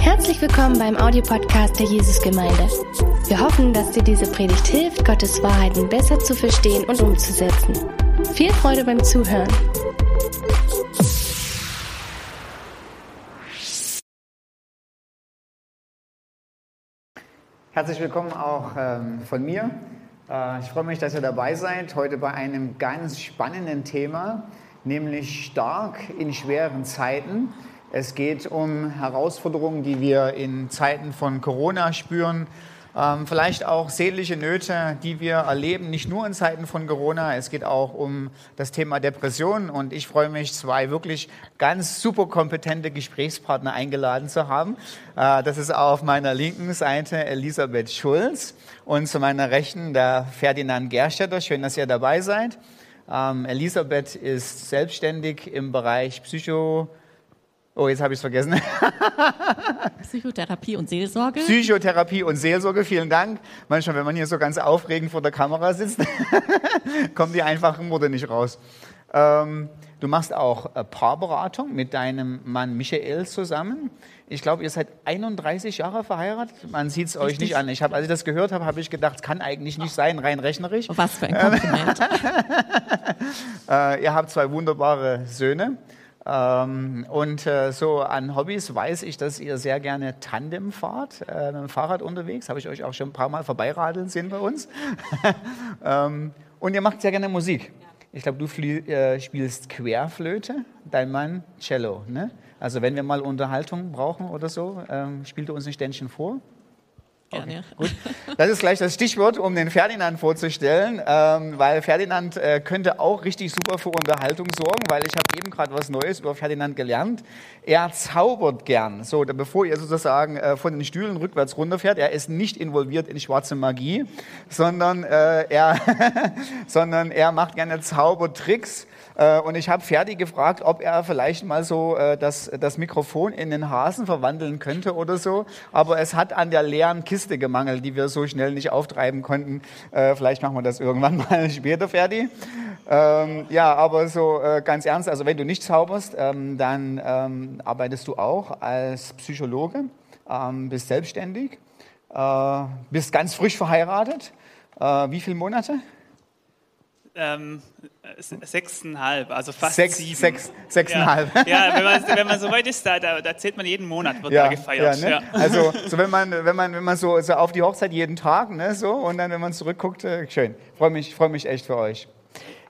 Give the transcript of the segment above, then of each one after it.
Herzlich willkommen beim Audiopodcast der Jesusgemeinde. Wir hoffen, dass dir diese Predigt hilft, Gottes Wahrheiten besser zu verstehen und umzusetzen. Viel Freude beim Zuhören. Herzlich willkommen auch ähm, von mir. Äh, ich freue mich, dass ihr dabei seid, heute bei einem ganz spannenden Thema, nämlich stark in schweren Zeiten. Es geht um Herausforderungen, die wir in Zeiten von Corona spüren, ähm, vielleicht auch seelische Nöte, die wir erleben, nicht nur in Zeiten von Corona. Es geht auch um das Thema Depression und ich freue mich, zwei wirklich ganz super kompetente Gesprächspartner eingeladen zu haben. Äh, das ist auf meiner linken Seite Elisabeth Schulz und zu meiner rechten der Ferdinand Gerstetter. Schön, dass ihr dabei seid. Ähm, Elisabeth ist selbstständig im Bereich Psycho Oh, jetzt habe ich es vergessen. Psychotherapie und Seelsorge. Psychotherapie und Seelsorge, vielen Dank. Manchmal, wenn man hier so ganz aufregend vor der Kamera sitzt, kommen die einfachen Worte nicht raus. Ähm, du machst auch äh, Paarberatung mit deinem Mann Michael zusammen. Ich glaube, ihr seid 31 Jahre verheiratet. Man sieht es euch nicht an. Ich hab, als ich das gehört habe, habe ich gedacht, es kann eigentlich nicht sein, rein rechnerisch. Was für ein Kompliment. äh, ihr habt zwei wunderbare Söhne. Ähm, und äh, so an Hobbys weiß ich, dass ihr sehr gerne Tandem fahrt, äh, mit dem Fahrrad unterwegs. Habe ich euch auch schon ein paar Mal vorbeiradeln sehen bei uns. ähm, und ihr macht sehr gerne Musik. Ich glaube, du äh, spielst Querflöte, dein Mann Cello. Ne? Also wenn wir mal Unterhaltung brauchen oder so, ähm, spielt er uns ein Ständchen vor. Gerne. Okay, gut. Das ist gleich das Stichwort, um den Ferdinand vorzustellen, ähm, weil Ferdinand äh, könnte auch richtig super für Unterhaltung sorgen, weil ich habe eben gerade was Neues über Ferdinand gelernt. Er zaubert gern. So, bevor ihr sozusagen äh, von den Stühlen rückwärts runterfährt, er ist nicht involviert in schwarze Magie, sondern, äh, er, sondern er macht gerne Zaubertricks. Äh, und ich habe Ferdi gefragt, ob er vielleicht mal so äh, das, das Mikrofon in den Hasen verwandeln könnte oder so. Aber es hat an der leeren Kiste gemangelt, die wir so schnell nicht auftreiben konnten. Äh, vielleicht machen wir das irgendwann mal später, Ferdi. Ähm, ja, aber so äh, ganz ernst, also wenn du nicht zauberst, ähm, dann ähm, arbeitest du auch als Psychologe, ähm, bist selbstständig, äh, bist ganz frisch verheiratet. Äh, wie viele Monate? Ähm, sechseinhalb, also fast sechs, sieben. Sechs, sechseinhalb. Ja, ja wenn, man, wenn man so weit ist, da, da, da zählt man jeden Monat, wird ja, da gefeiert. Ja, ne? ja. Also so wenn man, wenn man, wenn man so, so auf die Hochzeit jeden Tag, ne, so, und dann, wenn man zurückguckt, äh, schön. Freue mich, freue mich echt für euch.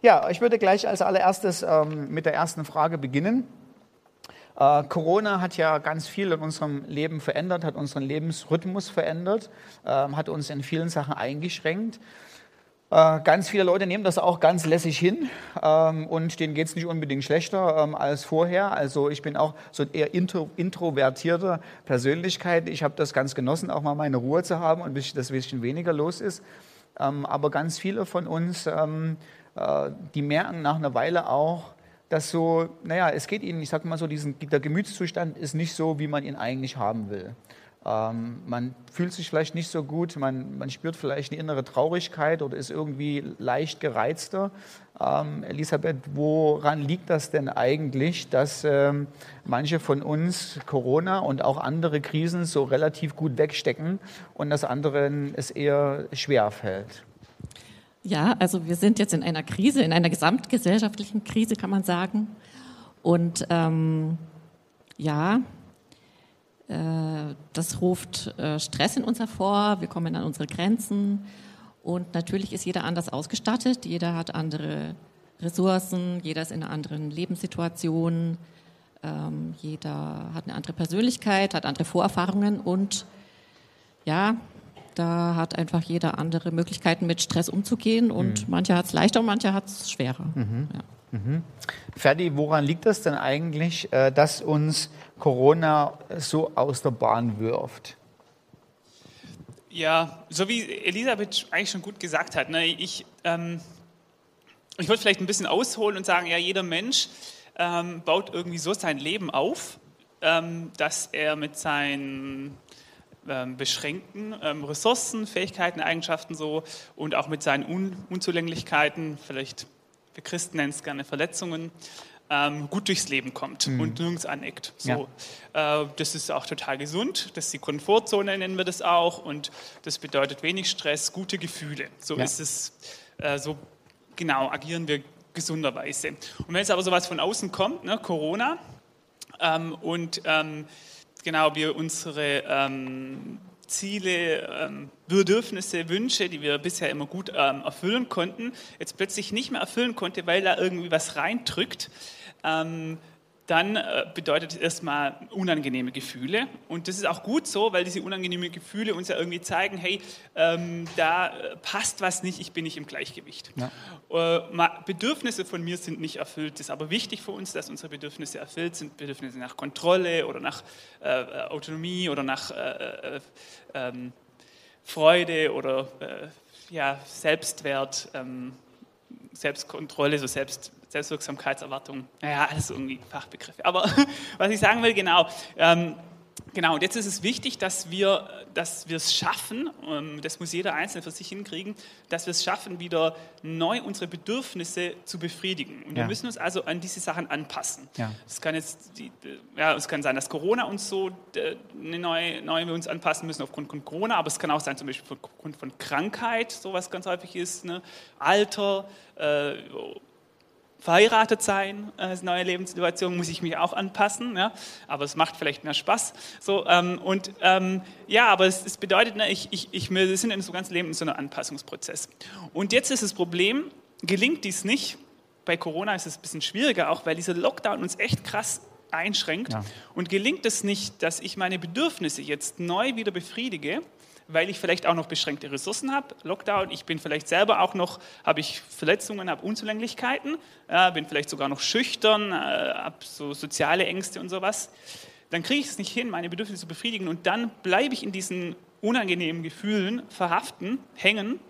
Ja, ich würde gleich als allererstes ähm, mit der ersten Frage beginnen. Äh, Corona hat ja ganz viel in unserem Leben verändert, hat unseren Lebensrhythmus verändert, äh, hat uns in vielen Sachen eingeschränkt. Äh, ganz viele Leute nehmen das auch ganz lässig hin ähm, und denen geht es nicht unbedingt schlechter ähm, als vorher. Also ich bin auch so eher intro, introvertierter Persönlichkeit. Ich habe das ganz genossen, auch mal meine Ruhe zu haben und dass ein bisschen weniger los ist. Ähm, aber ganz viele von uns, ähm, äh, die merken nach einer Weile auch, dass so, naja, es geht ihnen, ich sage mal so, diesen, der Gemütszustand ist nicht so, wie man ihn eigentlich haben will. Ähm, man fühlt sich vielleicht nicht so gut, man, man spürt vielleicht eine innere Traurigkeit oder ist irgendwie leicht gereizter. Ähm, Elisabeth, woran liegt das denn eigentlich, dass ähm, manche von uns Corona und auch andere Krisen so relativ gut wegstecken und das anderen es eher schwer fällt? Ja, also wir sind jetzt in einer Krise, in einer gesamtgesellschaftlichen Krise, kann man sagen. Und ähm, ja, das ruft äh, Stress in uns hervor, wir kommen an unsere Grenzen und natürlich ist jeder anders ausgestattet, jeder hat andere Ressourcen, jeder ist in einer anderen Lebenssituation, ähm, jeder hat eine andere Persönlichkeit, hat andere Vorerfahrungen und ja, da hat einfach jeder andere Möglichkeiten mit Stress umzugehen und mhm. mancher hat es leichter und mancher hat es schwerer. Mhm. Ja. Mhm. Ferdi, woran liegt es denn eigentlich, äh, dass uns Corona so aus der Bahn wirft? Ja, so wie Elisabeth eigentlich schon gut gesagt hat, ne, ich, ähm, ich wollte vielleicht ein bisschen ausholen und sagen, ja, jeder Mensch ähm, baut irgendwie so sein Leben auf, ähm, dass er mit seinen ähm, beschränkten ähm, Ressourcen, Fähigkeiten, Eigenschaften so und auch mit seinen Un Unzulänglichkeiten, vielleicht wir Christen nennen es gerne Verletzungen, ähm, gut durchs Leben kommt mhm. und nirgends aneckt. So, ja. äh, das ist auch total gesund. Das ist die Komfortzone, nennen wir das auch. Und das bedeutet wenig Stress, gute Gefühle. So ja. ist es, äh, so genau agieren wir gesunderweise. Und wenn jetzt aber sowas von außen kommt, ne, Corona, ähm, und ähm, genau wir unsere ähm, Ziele, ähm, Bedürfnisse, Wünsche, die wir bisher immer gut ähm, erfüllen konnten, jetzt plötzlich nicht mehr erfüllen konnte, weil da irgendwie was reindrückt, ähm, dann äh, bedeutet es erstmal unangenehme Gefühle. Und das ist auch gut so, weil diese unangenehmen Gefühle uns ja irgendwie zeigen, hey, ähm, da äh, passt was nicht, ich bin nicht im Gleichgewicht. Ja. Äh, Bedürfnisse von mir sind nicht erfüllt. Es ist aber wichtig für uns, dass unsere Bedürfnisse erfüllt sind. Bedürfnisse nach Kontrolle oder nach äh, Autonomie oder nach äh, ähm, Freude oder ja, Selbstwert, ähm, Selbstkontrolle, so Selbst Selbstwirksamkeitserwartung, naja, alles irgendwie Fachbegriffe. Aber was ich sagen will, genau, ähm, genau, und jetzt ist es wichtig, dass wir, dass wir es schaffen, ähm, das muss jeder Einzelne für sich hinkriegen, dass wir es schaffen, wieder neu unsere Bedürfnisse zu befriedigen. Und ja. wir müssen uns also an diese Sachen anpassen. Ja. Es kann jetzt, die, ja, es kann sein, dass Corona uns so eine neue, neu wir uns anpassen müssen aufgrund von Corona, aber es kann auch sein, zum Beispiel aufgrund von Krankheit, so was ganz häufig ist, ne? Alter, äh, verheiratet sein, äh, als neue Lebenssituation, muss ich mich auch anpassen, ja? aber es macht vielleicht mehr Spaß. So, ähm, und ähm, ja, aber es, es bedeutet, ne, ich, ich, ich, wir sind in so ganzen Leben in so einem Anpassungsprozess. Und jetzt ist das Problem, gelingt dies nicht, bei Corona ist es ein bisschen schwieriger, auch weil dieser Lockdown uns echt krass einschränkt. Ja. Und gelingt es nicht, dass ich meine Bedürfnisse jetzt neu wieder befriedige, weil ich vielleicht auch noch beschränkte Ressourcen habe, Lockdown, ich bin vielleicht selber auch noch, habe ich Verletzungen, habe Unzulänglichkeiten, äh, bin vielleicht sogar noch schüchtern, äh, habe so soziale Ängste und sowas, dann kriege ich es nicht hin, meine Bedürfnisse zu befriedigen und dann bleibe ich in diesen unangenehmen Gefühlen verhaften, hängen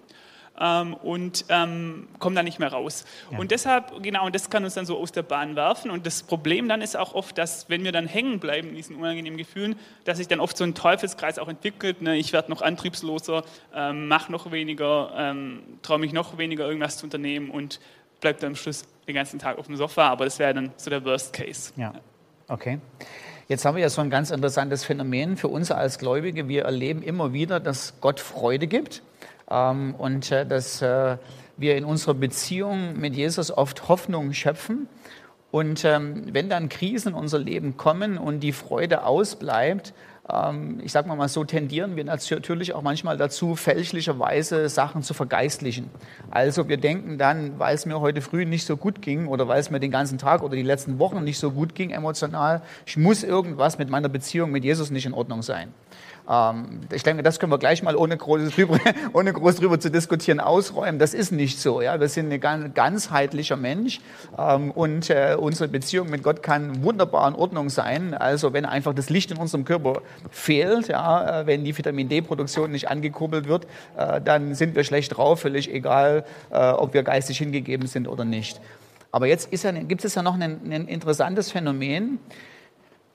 ähm, und ähm, kommen da nicht mehr raus. Ja. Und deshalb, genau, und das kann uns dann so aus der Bahn werfen. Und das Problem dann ist auch oft, dass wenn wir dann hängen bleiben in diesen unangenehmen Gefühlen, dass sich dann oft so ein Teufelskreis auch entwickelt. Ne? Ich werde noch antriebsloser, ähm, mache noch weniger, ähm, traue mich noch weniger, irgendwas zu unternehmen und bleibe dann am Schluss den ganzen Tag auf dem Sofa. Aber das wäre dann so der Worst Case. Ja, okay. Jetzt haben wir ja so ein ganz interessantes Phänomen für uns als Gläubige. Wir erleben immer wieder, dass Gott Freude gibt ähm, und äh, dass äh, wir in unserer Beziehung mit Jesus oft Hoffnung schöpfen. Und ähm, wenn dann Krisen in unser Leben kommen und die Freude ausbleibt, ähm, ich sage mal so, tendieren wir natürlich auch manchmal dazu, fälschlicherweise Sachen zu vergeistlichen. Also wir denken dann, weil es mir heute früh nicht so gut ging oder weil es mir den ganzen Tag oder die letzten Wochen nicht so gut ging emotional, ich muss irgendwas mit meiner Beziehung mit Jesus nicht in Ordnung sein. Ähm, ich denke, das können wir gleich mal ohne groß, drüber, ohne groß drüber zu diskutieren ausräumen. Das ist nicht so. Ja? Wir sind ein ganzheitlicher Mensch ähm, und äh, unsere Beziehung mit Gott kann wunderbar in Ordnung sein. Also wenn einfach das Licht in unserem Körper fehlt, ja, äh, wenn die Vitamin D-Produktion nicht angekurbelt wird, äh, dann sind wir schlecht drauf, völlig egal, ob wir geistig hingegeben sind oder nicht. Aber jetzt ja, gibt es ja noch ein, ein interessantes Phänomen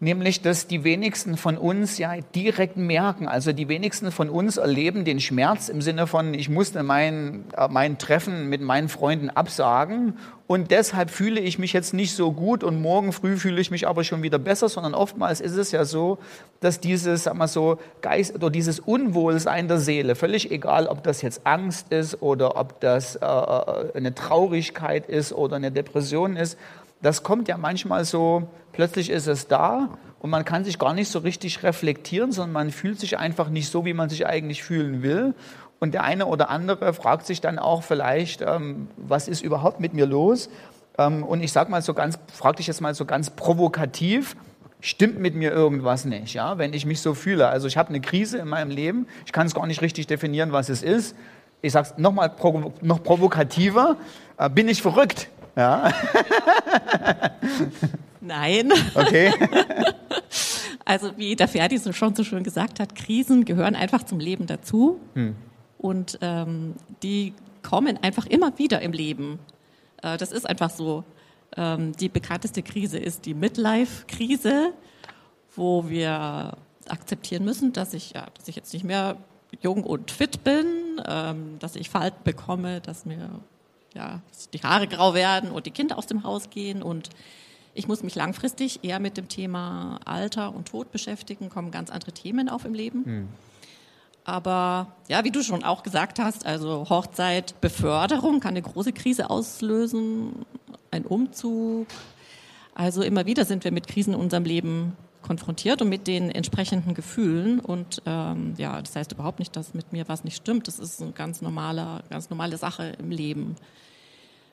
nämlich dass die wenigsten von uns ja direkt merken, also die wenigsten von uns erleben den Schmerz im Sinne von, ich musste mein, äh, mein Treffen mit meinen Freunden absagen. Und deshalb fühle ich mich jetzt nicht so gut und morgen früh fühle ich mich aber schon wieder besser, sondern oftmals ist es ja so, dass dieses, sag mal so, Geist oder dieses Unwohlsein der Seele, völlig egal, ob das jetzt Angst ist oder ob das äh, äh eine Traurigkeit ist oder eine Depression ist, das kommt ja manchmal so, plötzlich ist es da und man kann sich gar nicht so richtig reflektieren, sondern man fühlt sich einfach nicht so, wie man sich eigentlich fühlen will. Und der eine oder andere fragt sich dann auch vielleicht, ähm, was ist überhaupt mit mir los? Ähm, und ich sage mal so ganz, frage dich jetzt mal so ganz provokativ, stimmt mit mir irgendwas nicht, ja, wenn ich mich so fühle. Also ich habe eine Krise in meinem Leben, ich kann es gar nicht richtig definieren, was es ist. Ich sage es nochmal provo noch provokativer, äh, bin ich verrückt? Ja. Nein. Okay. Also wie der Ferdi so schon so schön gesagt hat, Krisen gehören einfach zum Leben dazu hm. und ähm, die kommen einfach immer wieder im Leben. Äh, das ist einfach so. Ähm, die bekannteste Krise ist die Midlife-Krise, wo wir akzeptieren müssen, dass ich, ja, dass ich jetzt nicht mehr jung und fit bin, ähm, dass ich Falten bekomme, dass mir ja, die Haare grau werden und die Kinder aus dem Haus gehen und Ich muss mich langfristig eher mit dem Thema Alter und Tod beschäftigen, kommen ganz andere Themen auf im Leben. Hm. Aber ja, wie du schon auch gesagt hast, also Hochzeit, Beförderung kann eine große Krise auslösen, ein Umzug. Also immer wieder sind wir mit Krisen in unserem Leben konfrontiert und mit den entsprechenden Gefühlen. Und ähm, ja, das heißt überhaupt nicht, dass mit mir was nicht stimmt. Das ist eine ganz normale, ganz normale Sache im Leben.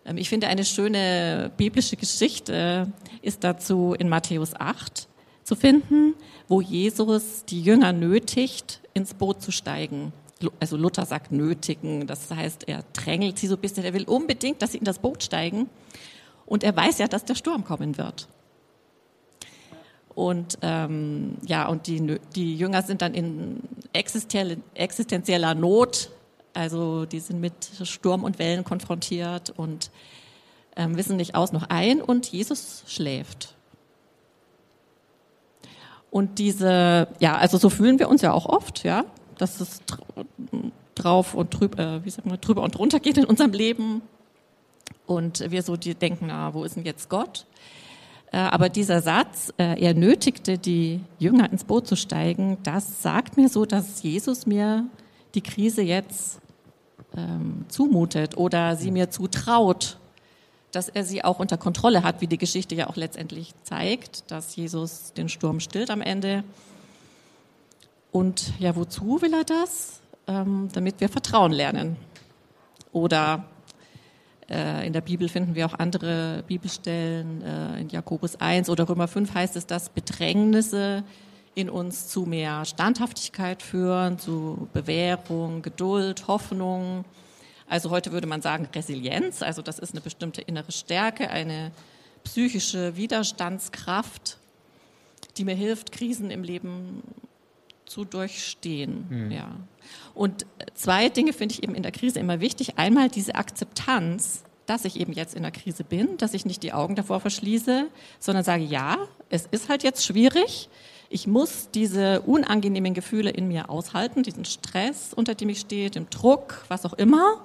Ähm, ich finde, eine schöne biblische Geschichte ist dazu in Matthäus 8 zu finden, wo Jesus die Jünger nötigt, ins Boot zu steigen. Also Luther sagt nötigen, das heißt, er drängelt sie so ein bisschen, er will unbedingt, dass sie in das Boot steigen. Und er weiß ja, dass der Sturm kommen wird. Und ähm, ja, und die, die Jünger sind dann in existenzieller Not, also die sind mit Sturm und Wellen konfrontiert und ähm, wissen nicht aus noch ein und Jesus schläft. Und diese, ja, also so fühlen wir uns ja auch oft, ja, dass es drauf und drüber, äh, wie sagt man, drüber und runter geht in unserem Leben. Und wir so die denken, na, wo ist denn jetzt Gott? Äh, aber dieser Satz, äh, er nötigte die Jünger ins Boot zu steigen, das sagt mir so, dass Jesus mir die Krise jetzt ähm, zumutet oder sie mir zutraut dass er sie auch unter Kontrolle hat, wie die Geschichte ja auch letztendlich zeigt, dass Jesus den Sturm stillt am Ende. Und ja, wozu will er das? Ähm, damit wir Vertrauen lernen. Oder äh, in der Bibel finden wir auch andere Bibelstellen, äh, in Jakobus 1 oder Römer 5 heißt es, dass Bedrängnisse in uns zu mehr Standhaftigkeit führen, zu Bewährung, Geduld, Hoffnung, also heute würde man sagen Resilienz, also das ist eine bestimmte innere Stärke, eine psychische Widerstandskraft, die mir hilft, Krisen im Leben zu durchstehen. Mhm. Ja. Und zwei Dinge finde ich eben in der Krise immer wichtig. Einmal diese Akzeptanz, dass ich eben jetzt in der Krise bin, dass ich nicht die Augen davor verschließe, sondern sage, ja, es ist halt jetzt schwierig. Ich muss diese unangenehmen Gefühle in mir aushalten, diesen Stress, unter dem ich stehe, den Druck, was auch immer.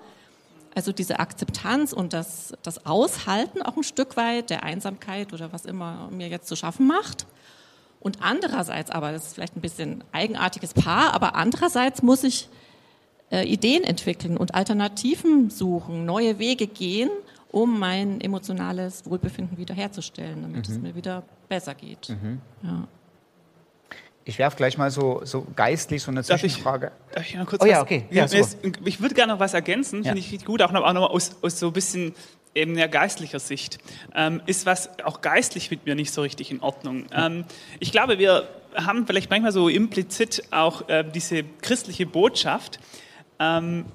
Also diese Akzeptanz und das, das Aushalten auch ein Stück weit der Einsamkeit oder was immer mir jetzt zu schaffen macht. Und andererseits aber, das ist vielleicht ein bisschen eigenartiges Paar, aber andererseits muss ich äh, Ideen entwickeln und Alternativen suchen, neue Wege gehen, um mein emotionales Wohlbefinden wiederherzustellen, damit mhm. es mir wieder besser geht. Mhm. Ja. Ich werfe gleich mal so, so geistlich so eine Zwischenfrage. Darf ich, darf ich noch kurz oh ja, okay. Ja, ist, ich würde gerne noch was ergänzen, ja. finde ich gut, auch nochmal noch aus, aus so ein bisschen eben der geistlicher Sicht. Ähm, ist was auch geistlich mit mir nicht so richtig in Ordnung. Ähm, ich glaube, wir haben vielleicht manchmal so implizit auch äh, diese christliche Botschaft, ähm,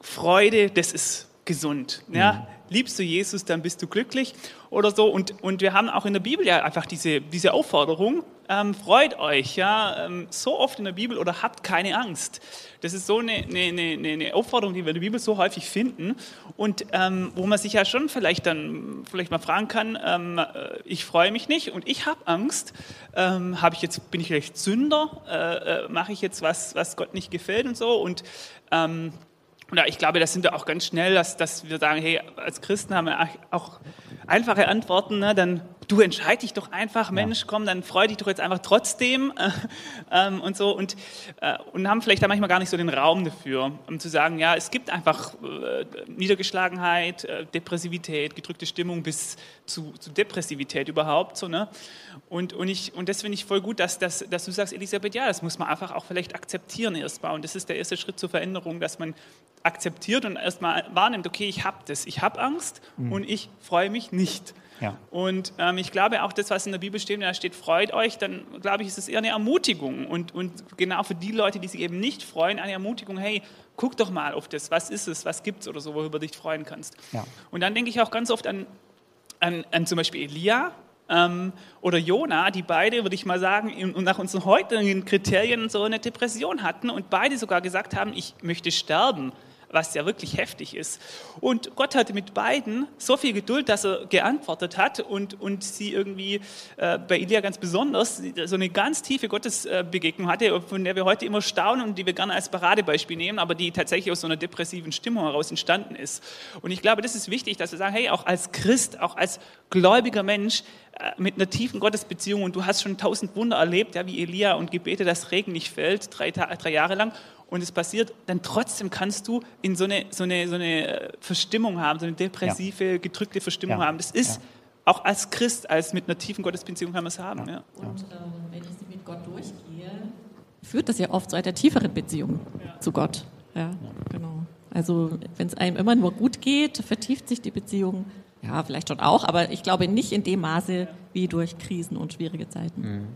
Freude, das ist gesund. Ja? Liebst du Jesus, dann bist du glücklich oder so. Und, und wir haben auch in der Bibel ja einfach diese, diese Aufforderung, ähm, freut euch, ja, ähm, so oft in der Bibel oder habt keine Angst. Das ist so eine, eine, eine, eine Aufforderung, die wir in der Bibel so häufig finden und ähm, wo man sich ja schon vielleicht dann vielleicht mal fragen kann, ähm, äh, ich freue mich nicht und ich habe Angst, ähm, habe ich jetzt, bin ich vielleicht Sünder, äh, äh, mache ich jetzt was, was Gott nicht gefällt und so und ja, ich glaube, da sind wir auch ganz schnell, dass, dass wir sagen, hey, als Christen haben wir auch einfache Antworten, ne? dann du entscheid dich doch einfach, Mensch, komm, dann freu dich doch jetzt einfach trotzdem äh, und so und, äh, und haben vielleicht da manchmal gar nicht so den Raum dafür, um zu sagen, ja, es gibt einfach äh, Niedergeschlagenheit, äh, Depressivität, gedrückte Stimmung bis zu, zu Depressivität überhaupt so, ne? Und, und, ich, und das finde ich voll gut, dass, dass, dass du sagst, Elisabeth, ja, das muss man einfach auch vielleicht akzeptieren erstmal und das ist der erste Schritt zur Veränderung, dass man akzeptiert und erstmal wahrnimmt, okay, ich habe das, ich habe Angst mhm. und ich freue mich nicht. Ja. Und ähm, ich glaube auch das, was in der Bibel steht, da steht, freut euch, dann glaube ich, ist es eher eine Ermutigung. Und, und genau für die Leute, die sich eben nicht freuen, eine Ermutigung, hey, guck doch mal auf das, was ist es, was gibt es oder so, worüber du dich freuen kannst. Ja. Und dann denke ich auch ganz oft an, an, an zum Beispiel Elia, ähm, oder Jona, die beide, würde ich mal sagen, nach unseren heutigen Kriterien so eine Depression hatten und beide sogar gesagt haben, ich möchte sterben. Was ja wirklich heftig ist. Und Gott hatte mit beiden so viel Geduld, dass er geantwortet hat und, und sie irgendwie äh, bei Elia ganz besonders so eine ganz tiefe Gottesbegegnung hatte, von der wir heute immer staunen und die wir gerne als Paradebeispiel nehmen, aber die tatsächlich aus so einer depressiven Stimmung heraus entstanden ist. Und ich glaube, das ist wichtig, dass wir sagen, hey, auch als Christ, auch als gläubiger Mensch, äh, mit einer tiefen Gottesbeziehung und du hast schon tausend Wunder erlebt, ja, wie Elia und Gebete, dass Regen nicht fällt, drei, drei Jahre lang und es passiert, dann trotzdem kannst du in so eine, so eine, so eine äh, Verstimmung haben, so eine depressive, ja. gedrückte Verstimmung ja. haben. Das ist ja. auch als Christ, als mit einer tiefen Gottesbeziehung kann man es haben. Und äh, wenn ich sie mit Gott durchgehe, führt das ja oft zu einer tieferen Beziehung zu Gott. Ja, genau. Also wenn es einem immer nur gut geht, vertieft sich die Beziehung. Ja, vielleicht schon auch, aber ich glaube nicht in dem Maße wie durch Krisen und schwierige Zeiten. Mhm.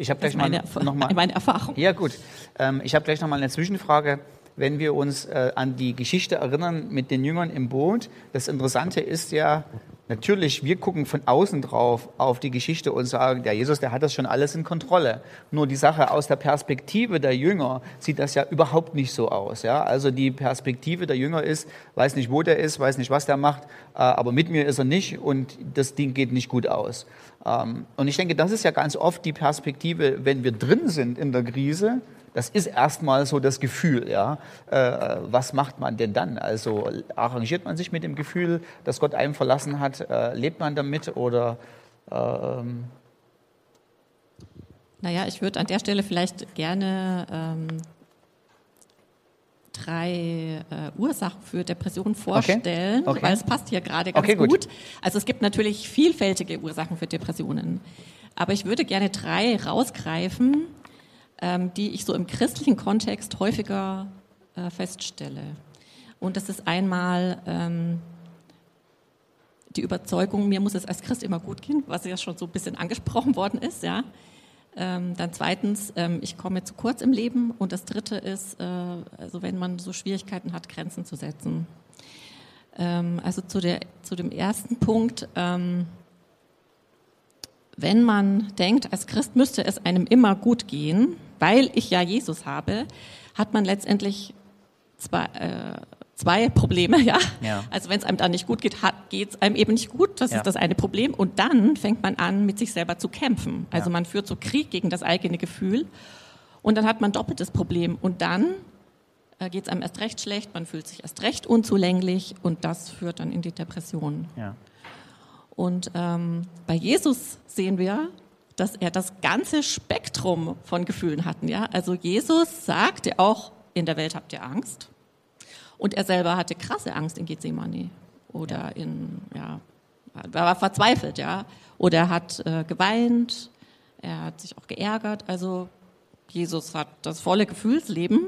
Ich habe gleich meine, mal noch mal, meine Erfahrung. Ja gut, ähm, ich habe gleich noch mal eine Zwischenfrage. Wenn wir uns äh, an die Geschichte erinnern mit den Jüngern im Boot, das Interessante ist ja, natürlich, wir gucken von außen drauf auf die Geschichte und sagen, der Jesus, der hat das schon alles in Kontrolle. Nur die Sache aus der Perspektive der Jünger sieht das ja überhaupt nicht so aus. Ja? Also die Perspektive der Jünger ist, weiß nicht, wo der ist, weiß nicht, was der macht, äh, aber mit mir ist er nicht und das Ding geht nicht gut aus. Ähm, und ich denke, das ist ja ganz oft die Perspektive, wenn wir drin sind in der Krise. Das ist erstmal so das Gefühl, ja. Äh, was macht man denn dann? Also arrangiert man sich mit dem Gefühl, dass Gott einem verlassen hat? Äh, lebt man damit oder? Ähm naja, ich würde an der Stelle vielleicht gerne ähm, drei äh, Ursachen für Depressionen vorstellen, okay. Okay. weil es passt hier gerade ganz okay, gut. gut. Also es gibt natürlich vielfältige Ursachen für Depressionen, aber ich würde gerne drei rausgreifen, ähm, die ich so im christlichen Kontext häufiger äh, feststelle. Und das ist einmal ähm, die Überzeugung, mir muss es als Christ immer gut gehen, was ja schon so ein bisschen angesprochen worden ist, ja. Ähm, dann zweitens, ähm, ich komme zu kurz im Leben. Und das dritte ist, äh, also wenn man so Schwierigkeiten hat, Grenzen zu setzen. Ähm, also zu, der, zu dem ersten Punkt, ähm, wenn man denkt, als Christ müsste es einem immer gut gehen, weil ich ja Jesus habe, hat man letztendlich zwei, äh, zwei Probleme, ja. ja. Also wenn es einem dann nicht gut geht, geht es einem eben nicht gut. Das ja. ist das eine Problem. Und dann fängt man an, mit sich selber zu kämpfen. Also ja. man führt so Krieg gegen das eigene Gefühl. Und dann hat man doppeltes Problem. Und dann äh, geht es einem erst recht schlecht, man fühlt sich erst recht unzulänglich und das führt dann in die Depression. Und ähm, bei Jesus sehen wir, dass er das ganze Spektrum von Gefühlen hat. Ja? Also Jesus sagte auch, in der Welt habt ihr Angst. Und er selber hatte krasse Angst in Gethsemane oder in, ja, er war verzweifelt, ja. Oder er hat äh, geweint, er hat sich auch geärgert. Also Jesus hat das volle Gefühlsleben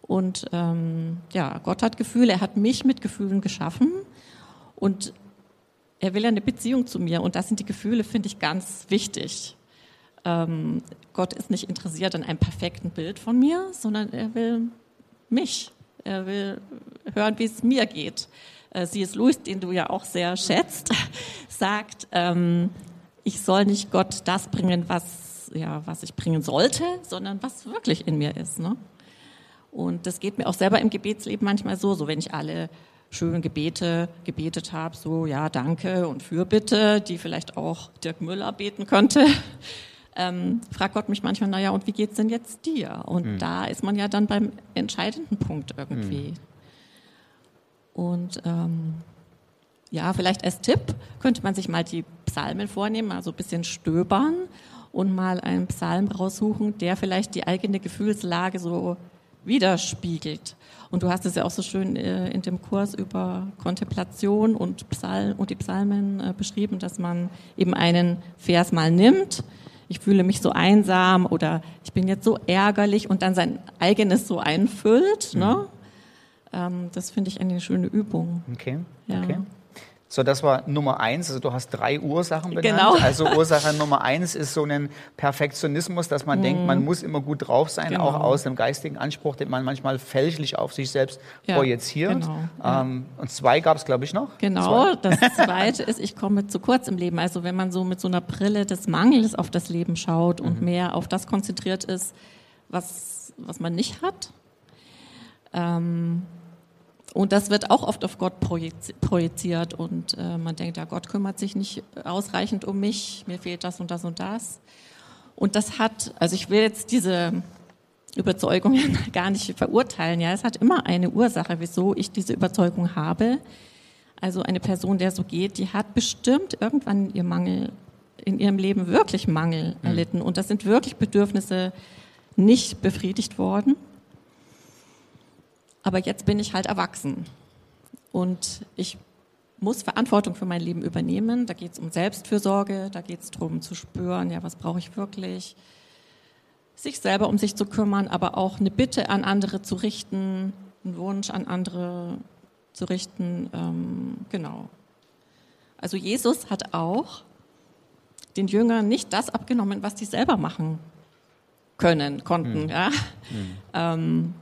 und ähm, ja, Gott hat Gefühle, er hat mich mit Gefühlen geschaffen und er will eine Beziehung zu mir und das sind die Gefühle, finde ich ganz wichtig. Ähm, Gott ist nicht interessiert an einem perfekten Bild von mir, sondern er will mich. Er will hören, wie es mir geht. Äh, C.S. Lewis, den du ja auch sehr schätzt, sagt, ähm, ich soll nicht Gott das bringen, was, ja, was ich bringen sollte, sondern was wirklich in mir ist. Ne? Und das geht mir auch selber im Gebetsleben manchmal so, so wenn ich alle schönen Gebete gebetet habe, so ja, danke und Fürbitte, die vielleicht auch Dirk Müller beten könnte, ähm, fragt Gott mich manchmal, naja, und wie geht's denn jetzt dir? Und mhm. da ist man ja dann beim entscheidenden Punkt irgendwie. Mhm. Und ähm, ja, vielleicht als Tipp könnte man sich mal die Psalmen vornehmen, also ein bisschen stöbern und mal einen Psalm raussuchen, der vielleicht die eigene Gefühlslage so widerspiegelt. Und du hast es ja auch so schön äh, in dem Kurs über Kontemplation und, Psalm, und die Psalmen äh, beschrieben, dass man eben einen Vers mal nimmt, ich fühle mich so einsam oder ich bin jetzt so ärgerlich und dann sein eigenes so einfüllt. Mhm. Ne? Ähm, das finde ich eine schöne Übung. Okay. Ja. okay. So, das war Nummer eins. Also du hast drei Ursachen benannt. Genau. Also Ursache Nummer eins ist so ein Perfektionismus, dass man mm. denkt, man muss immer gut drauf sein, genau. auch aus dem geistigen Anspruch, den man manchmal fälschlich auf sich selbst ja, projiziert. Genau, ähm, und zwei gab es, glaube ich, noch. Genau. Zwei. Das zweite ist, ich komme zu kurz im Leben. Also wenn man so mit so einer Brille des Mangels auf das Leben schaut und mhm. mehr auf das konzentriert ist, was, was man nicht hat. Ähm, Und das wird auch oft auf Gott projiziert und äh, man denkt, ja, Gott kümmert sich nicht ausreichend um mich, mir fehlt das und das und das. Und das hat, also ich will jetzt diese Überzeugung gar nicht verurteilen, ja, es hat immer eine Ursache, wieso ich diese Überzeugung habe. Also eine Person, der so geht, die hat bestimmt irgendwann ihr Mangel in ihrem Leben wirklich Mangel mhm. erlitten und das sind wirklich Bedürfnisse nicht befriedigt worden. Aber jetzt bin ich halt erwachsen und ich muss Verantwortung für mein Leben übernehmen. Da geht es um Selbstfürsorge, da geht es darum zu spüren, ja, was brauche ich wirklich, sich selber um sich zu kümmern, aber auch eine Bitte an andere zu richten, einen Wunsch an andere zu richten. Ähm, genau. Also Jesus hat auch den Jüngern nicht das abgenommen, was die selber machen können, konnten. Mhm. Ja? Mhm. Ähm,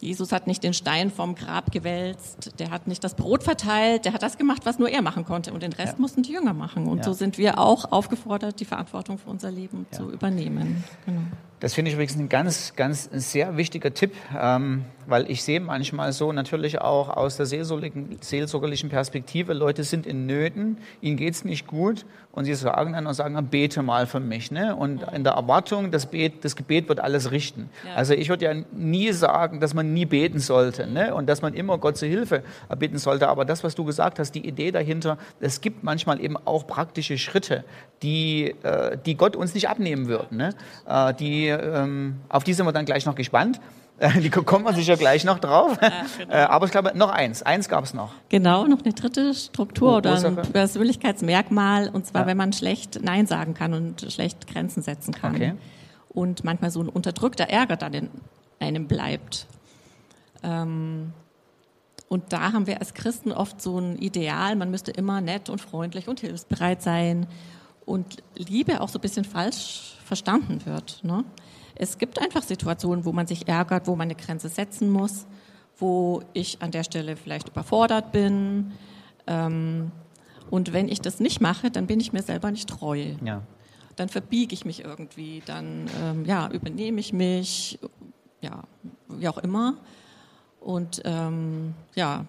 Jesus hat nicht den Stein vom Grab gewälzt, der hat nicht das Brot verteilt, der hat das gemacht, was nur er machen konnte und den Rest ja. mussten die Jünger machen. Und ja. so sind wir auch aufgefordert, die Verantwortung für unser Leben ja. zu übernehmen. Genau. Das finde ich übrigens ein ganz, ganz sehr wichtiger Tipp, ähm, weil ich sehe manchmal so natürlich auch aus der seelsorgerlichen Perspektive, Leute sind in Nöten, ihnen geht es nicht gut und sie sagen dann und sagen, bete mal für mich. Ne? Und in der Erwartung, das, Bet, das Gebet wird alles richten. Ja. Also ich würde ja nie sagen, dass man nie beten sollte ne? und dass man immer Gott zur Hilfe erbitten sollte. Aber das, was du gesagt hast, die Idee dahinter, es gibt manchmal eben auch praktische Schritte, die, äh, die Gott uns nicht abnehmen wird. Ne? Äh, die, ähm, auf die sind wir dann gleich noch gespannt. Die kommt man sicher gleich noch drauf. Ja, genau. Äh, aber ich glaube, noch eins. Eins gab es noch. Genau, noch eine dritte Struktur oder ein Persönlichkeitsmerkmal. Und zwar, ja. wenn man schlecht Nein sagen kann und schlecht Grenzen setzen kann. Okay. Und manchmal so ein unterdrückter Ärger dann in einem bleibt. Ähm, und da haben wir als Christen oft so ein Ideal, man müsste immer nett und freundlich und hilfsbereit sein. Und Liebe auch so ein bisschen falsch verstanden wird. Ne? Es gibt einfach Situationen, wo man sich ärgert, wo man eine Grenze setzen muss, wo ich an der Stelle vielleicht überfordert bin. Ähm, und wenn ich das nicht mache, dann bin ich mir selber nicht treu. Ja. Dann verbiege ich mich irgendwie, dann ähm, ja, übernehme ich mich, ja, wie auch immer. Und ähm, ja,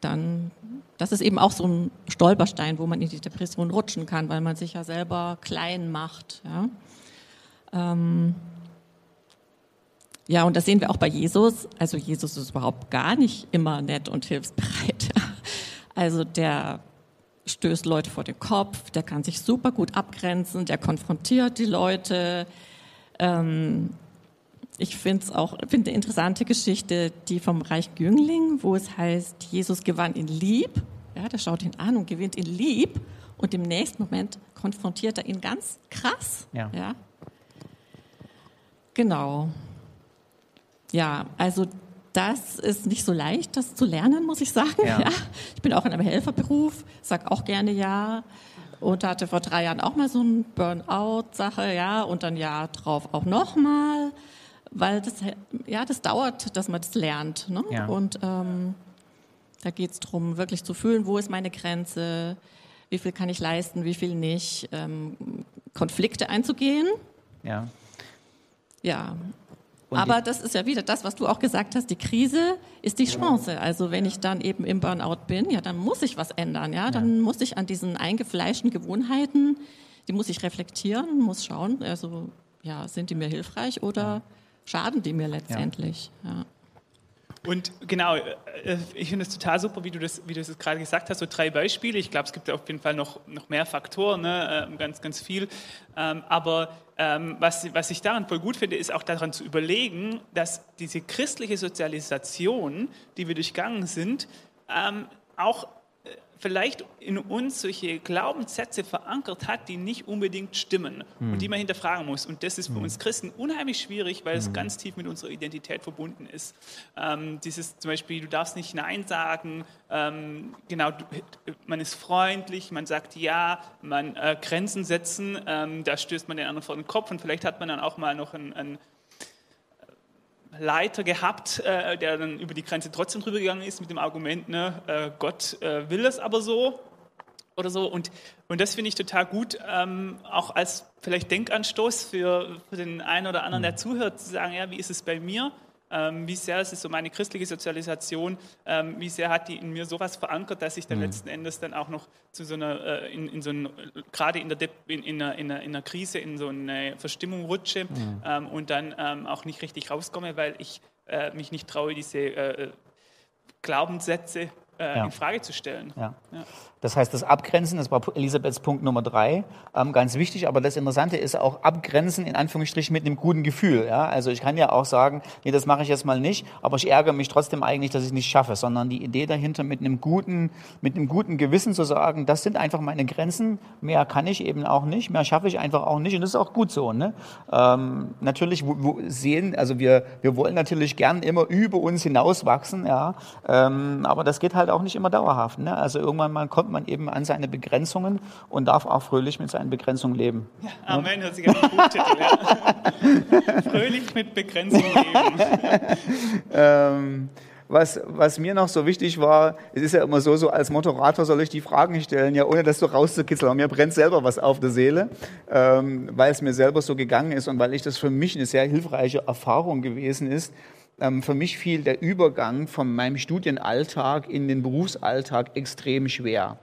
dann, das ist eben auch so ein Stolperstein, wo man in die Depression rutschen kann, weil man sich ja selber klein macht. Ja. Ähm, ja, und das sehen wir auch bei Jesus. Also Jesus ist überhaupt gar nicht immer nett und hilfsbereit. Also der stößt Leute vor den Kopf, der kann sich super gut abgrenzen, der konfrontiert die Leute. Ähm, ich finde es auch find eine interessante Geschichte, die vom reichen Jüngling, wo es heißt, Jesus gewann ihn lieb. Ja, der schaut ihn an und gewinnt ihn lieb. Und im nächsten Moment konfrontiert er ihn ganz krass. Ja. ja. Genau. Ja, also das ist nicht so leicht, das zu lernen, muss ich sagen. Ja. Ja. Ich bin auch in einem Helferberuf, sag auch gerne ja und hatte vor drei Jahren auch mal so eine Burnout-Sache, ja, und dann ja drauf auch nochmal, weil das, ja, das dauert, dass man das lernt. Ne? Ja. Und ähm, da geht es darum, wirklich zu fühlen, wo ist meine Grenze, wie viel kann ich leisten, wie viel nicht, ähm, Konflikte einzugehen. Ja. Ja, und Aber das ist ja wieder das, was du auch gesagt hast. Die Krise ist die Chance. Also wenn ich dann eben im Burnout bin, ja, dann muss ich was ändern. Ja, dann muss ich an diesen eingefleischten Gewohnheiten, die muss ich reflektieren, muss schauen. Also ja, sind die mir hilfreich oder schaden die mir letztendlich? Ja. Und genau, äh, ich finde es total super, wie du das, wie du das gerade gesagt hast, so drei Beispiele. Ich glaube, es gibt auf jeden Fall noch, noch mehr Faktoren, ne? Ähm, ganz, ganz viel. Ähm, aber ähm, was, was ich daran voll gut finde, ist auch daran zu überlegen, dass diese christliche Sozialisation, die wir durchgangen sind, auch vielleicht in uns solche Glaubenssätze verankert hat, die nicht unbedingt stimmen mhm. und die man hinterfragen muss. Und das ist für mhm. uns Christen unheimlich schwierig, weil es mhm. ganz tief mit unserer Identität verbunden ist. Ähm, dieses zum Beispiel, du darfst nicht Nein sagen, ähm, genau, du, man ist freundlich, man sagt Ja, man äh, Grenzen setzen, ähm, da stößt man den anderen vor den Kopf und vielleicht hat man dann auch mal noch ein, ein Leiter gehabt, äh, der dann über die Grenze trotzdem drüber gegangen ist mit dem Argument, ne, äh, Gott äh, will es aber so oder so. Und, und das finde ich total gut, ähm, auch als vielleicht Denkanstoß für, für den einen oder anderen, der zuhört, zu sagen, ja, wie ist es bei mir? Ähm, wie sehr ist es so meine christliche Sozialisation, ähm, wie sehr hat die in mir sowas verankert, dass ich dann mhm. letzten Endes dann auch noch zu so einer, äh, in, in so ein, gerade in, der in, in, einer, in, einer, in einer Krise, in so eine Verstimmung rutsche mhm. ähm, und dann auch nicht richtig rauskomme, weil ich äh, mich nicht traue, diese äh, Glaubenssätze ja. in Frage zu stellen. Ja. ja. Das heißt, das Abgrenzen, das war Elisabeths Punkt Nummer drei, ähm, ganz wichtig. Aber das Interessante ist auch Abgrenzen in Anführungsstrichen mit einem guten Gefühl. Ja? Also ich kann ja auch sagen, nee, das mache ich jetzt mal nicht, aber ich ärgere mich trotzdem eigentlich, dass ich es nicht schaffe, sondern die Idee dahinter mit einem guten, mit einem guten Gewissen zu sagen, das sind einfach meine Grenzen, mehr kann ich eben auch nicht, mehr schaffe ich einfach auch nicht und das ist auch gut so. Ne? Ähm, natürlich sehen, also wir, wir wollen natürlich gern immer über uns hinauswachsen, ja, ähm, aber das geht halt auch nicht immer dauerhaft. Ne? Also irgendwann mal kommt man eben an seine Begrenzungen und darf auch fröhlich mit seinen Begrenzungen leben. Ja, Amen, hört sich an den Buchtitel. Ja. fröhlich mit Begrenzungen leben. ähm, was, was, mir noch so wichtig war, es ist ja immer so, so als Moderator soll ich die Fragen stellen, ja, ohne das so rauszukitzeln. Aber mir brennt selber was auf der Seele, ähm, weil es mir selber so gegangen ist und weil ich das für mich eine sehr hilfreiche Erfahrung gewesen ist, für mich fiel der Übergang von meinem Studienalltag in den Berufsalltag extrem schwer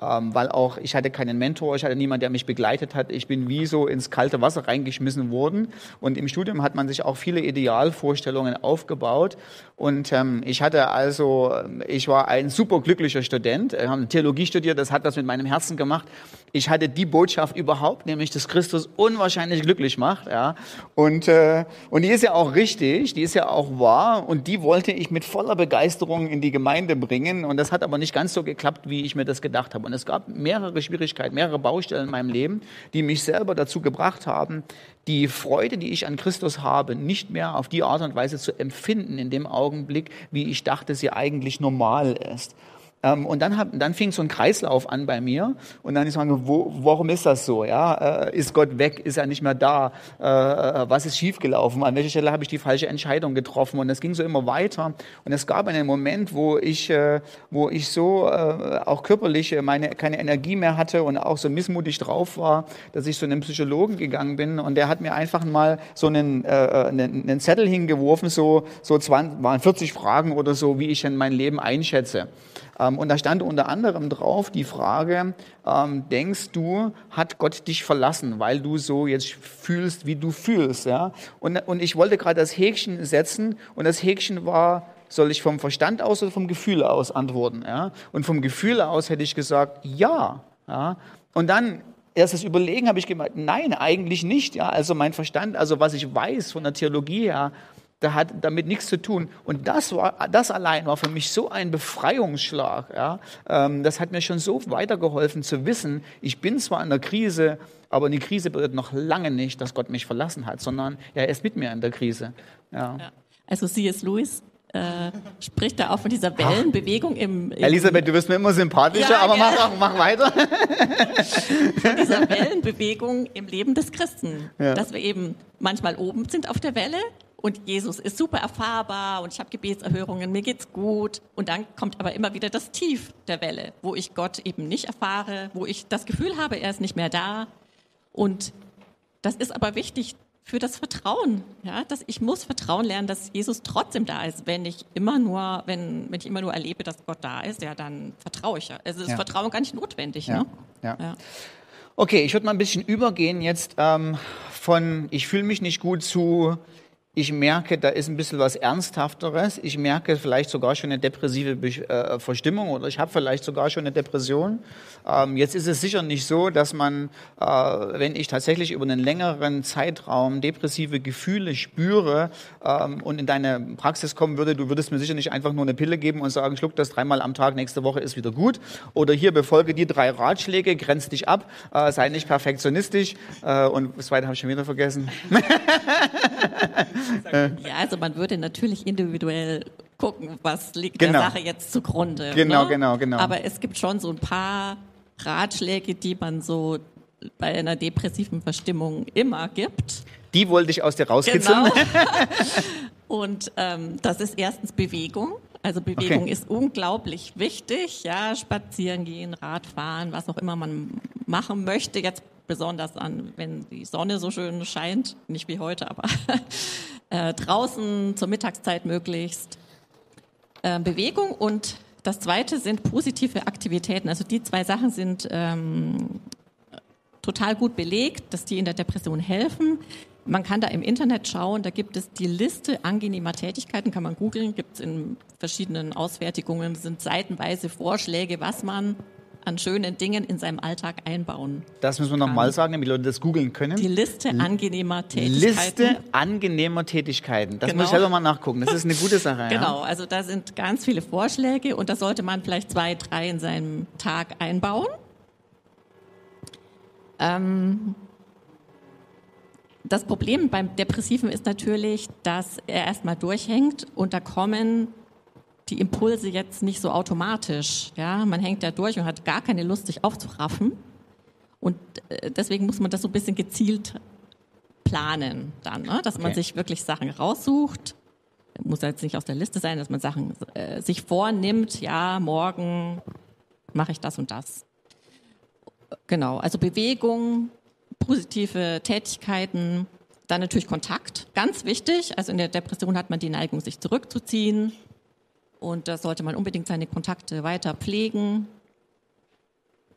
ähm, weil auch ich hatte keinen Mentor, ich hatte niemanden, der mich begleitet hat. Ich bin wie so ins kalte Wasser reingeschmissen worden. Und im Studium hat man sich auch viele Idealvorstellungen aufgebaut. Und ähm, ich hatte also, ich war ein super glücklicher Student, habe Theologie studiert, das hat was mit meinem Herzen gemacht. Ich hatte die Botschaft überhaupt, nämlich, dass Christus unwahrscheinlich glücklich macht. Ja. Und, äh, und die ist ja auch richtig, die ist ja auch wahr. Und die wollte ich mit voller Begeisterung in die Gemeinde bringen. Und das hat aber nicht ganz so geklappt, wie ich mir das gedacht habe. Und es gab mehrere Schwierigkeiten, mehrere Baustellen in meinem Leben, die mich selber dazu gebracht haben, die Freude, die ich an Christus habe, nicht mehr auf die Art und Weise zu empfinden in dem Augenblick, wie ich dachte, sie eigentlich normal ist. Ähm, und dann, hab, dann fing so ein Kreislauf an bei mir. Und dann ist man, wo, warum ist das so? Ja, äh, ist Gott weg? Ist er nicht mehr da? Äh, äh, was ist schiefgelaufen? An welcher Stelle habe ich die falsche Entscheidung getroffen? Und es ging so immer weiter. Und es gab einen Moment, wo ich, wo ich so auch körperlich meine, keine Energie mehr hatte und auch so missmutig drauf war, dass ich zu einem Psychologen gegangen bin. Und der hat mir einfach mal so einen, einen, einen Zettel hingeworfen, so, so 20, waren 40 Fragen oder so, wie ich in mein Leben einschätze. Ähm, und da stand unter anderem drauf die Frage, ähm, denkst du, hat Gott dich verlassen, weil du so jetzt fühlst, wie du fühlst? Ja? Und, und ich wollte gerade das Häkchen setzen und das Häkchen war, soll ich vom Verstand aus oder vom Gefühl aus antworten? Ja? Und vom Gefühl aus hätte ich gesagt, ja. ja? Und dann erst das Überlegen habe ich gemeint, nein, eigentlich nicht. Ja? Also mein Verstand, also was ich weiß von der Theologie her, da hat damit nichts zu tun. Und das war, das allein war für mich so ein Befreiungsschlag. Ja? Ähm, das hat mir schon so weitergeholfen zu wissen, ich bin zwar in der Krise, aber die Krise bedeutet noch lange nicht, dass Gott mich verlassen hat, sondern er ist mit mir in der Krise. Ja. Ja. Also C.S. Lewis äh, spricht da auch von dieser Wellenbewegung im, im Elisabeth, du wirst mir immer sympathischer, ja, aber mach, mach weiter. von dieser Wellenbewegung im Leben des Christen, dass wir eben manchmal oben sind auf der Welle und Jesus ist super erfahrbar und ich habe Gebetserhörungen, mir geht's gut. Und dann kommt aber immer wieder das Tief der Welle, wo ich Gott eben nicht erfahre, wo ich das Gefühl habe, er ist nicht mehr da. Und das ist aber wichtig für das Vertrauen, ja, dass ich muss Vertrauen lernen, dass Jesus trotzdem da ist. Wenn ich immer nur, wenn, wenn ich immer nur erlebe, dass Gott da ist, ja, dann vertraue ich ja. Also ist ja. Vertrauen gar nicht notwendig. Ja. Ne? Ja. ja. Okay, ich würde mal ein bisschen übergehen jetzt ähm, von ich fühle mich nicht gut zu ich merke, da ist ein bisschen was Ernsthafteres. Ich merke vielleicht sogar schon eine depressive äh, Verstimmung oder ich habe vielleicht sogar schon eine Depression. Ähm, jetzt ist es sicher nicht so, dass man, äh, wenn ich tatsächlich über einen längeren Zeitraum depressive Gefühle spüre ähm, und in deine Praxis kommen würde, du würdest mir sicher nicht einfach nur eine Pille geben und sagen, schluck das dreimal am Tag, nächste Woche ist wieder gut. Oder hier befolge die drei Ratschläge, grenz dich ab, äh, sei nicht perfektionistisch. Und das zweite habe ich schon wieder vergessen. Ja, also man würde natürlich individuell gucken, was liegt genau. der Sache jetzt zugrunde. Genau, ne? genau, genau. Aber es gibt schon so ein paar Ratschläge, die man so bei einer depressiven Verstimmung immer gibt. Die wollte ich aus dir rauskitzeln. Genau. Und ähm, das ist erstens Bewegung. Also Bewegung okay. ist unglaublich wichtig. Ja, spazieren gehen, Radfahren, was auch immer man machen möchte. Jetzt besonders an, wenn die Sonne so schön scheint, nicht wie heute, aber Äh, draußen zur Mittagszeit möglichst. Äh, Bewegung und das zweite sind positive Aktivitäten. Also die zwei Sachen sind ähm, total gut belegt, dass die in der Depression helfen. Man kann da im Internet schauen, da gibt es die Liste angenehmer Tätigkeiten, kann man googeln, gibt es in verschiedenen Auswertungen, sind seitenweise Vorschläge, was man an schönen Dingen in seinem Alltag einbauen. Das müssen wir nochmal sagen, damit die Leute das googeln können. Die Liste angenehmer Tätigkeiten. Liste angenehmer Tätigkeiten. Das Genau. muss ich selber mal nachgucken. Das ist eine gute Sache. Genau, also da sind ganz viele Vorschläge und da sollte man vielleicht zwei, drei in seinem Tag einbauen. Ähm, das Problem beim Depressiven ist natürlich, dass er erstmal durchhängt und da kommen die Impulse jetzt nicht so automatisch. Ja? Man hängt da durch und hat gar keine Lust, sich aufzuraffen. Und äh, deswegen muss man das so ein bisschen gezielt planen dann, ne? dass man Okay. sich wirklich Sachen raussucht. Muss jetzt nicht aus der Liste sein, dass man Sachen äh, sich vornimmt, ja, morgen mache ich das und das. Genau, also Bewegung, positive Tätigkeiten, dann natürlich Kontakt, ganz wichtig. Also in der Depression hat man die Neigung, sich zurückzuziehen. Und da sollte man unbedingt seine Kontakte weiter pflegen.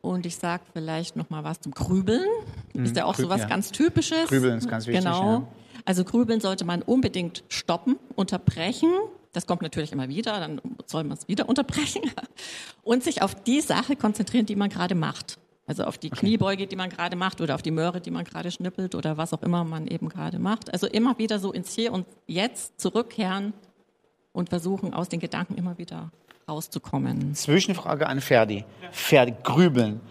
Und ich sage vielleicht noch mal was zum Grübeln. Ist ja auch so was ja. ganz Typisches. Grübeln ist ganz wichtig, Genau. ja. Also Grübeln sollte man unbedingt stoppen, unterbrechen. Das kommt natürlich immer wieder, dann soll man es wieder unterbrechen. Und sich auf die Sache konzentrieren, die man gerade macht. Also auf die Kniebeuge, die man gerade macht oder auf die Möhre, die man gerade schnippelt oder was auch immer man eben gerade macht. Also immer wieder so ins Hier und Jetzt zurückkehren und versuchen, aus den Gedanken immer wieder rauszukommen. Zwischenfrage an Ferdi. Ferdi, grübeln.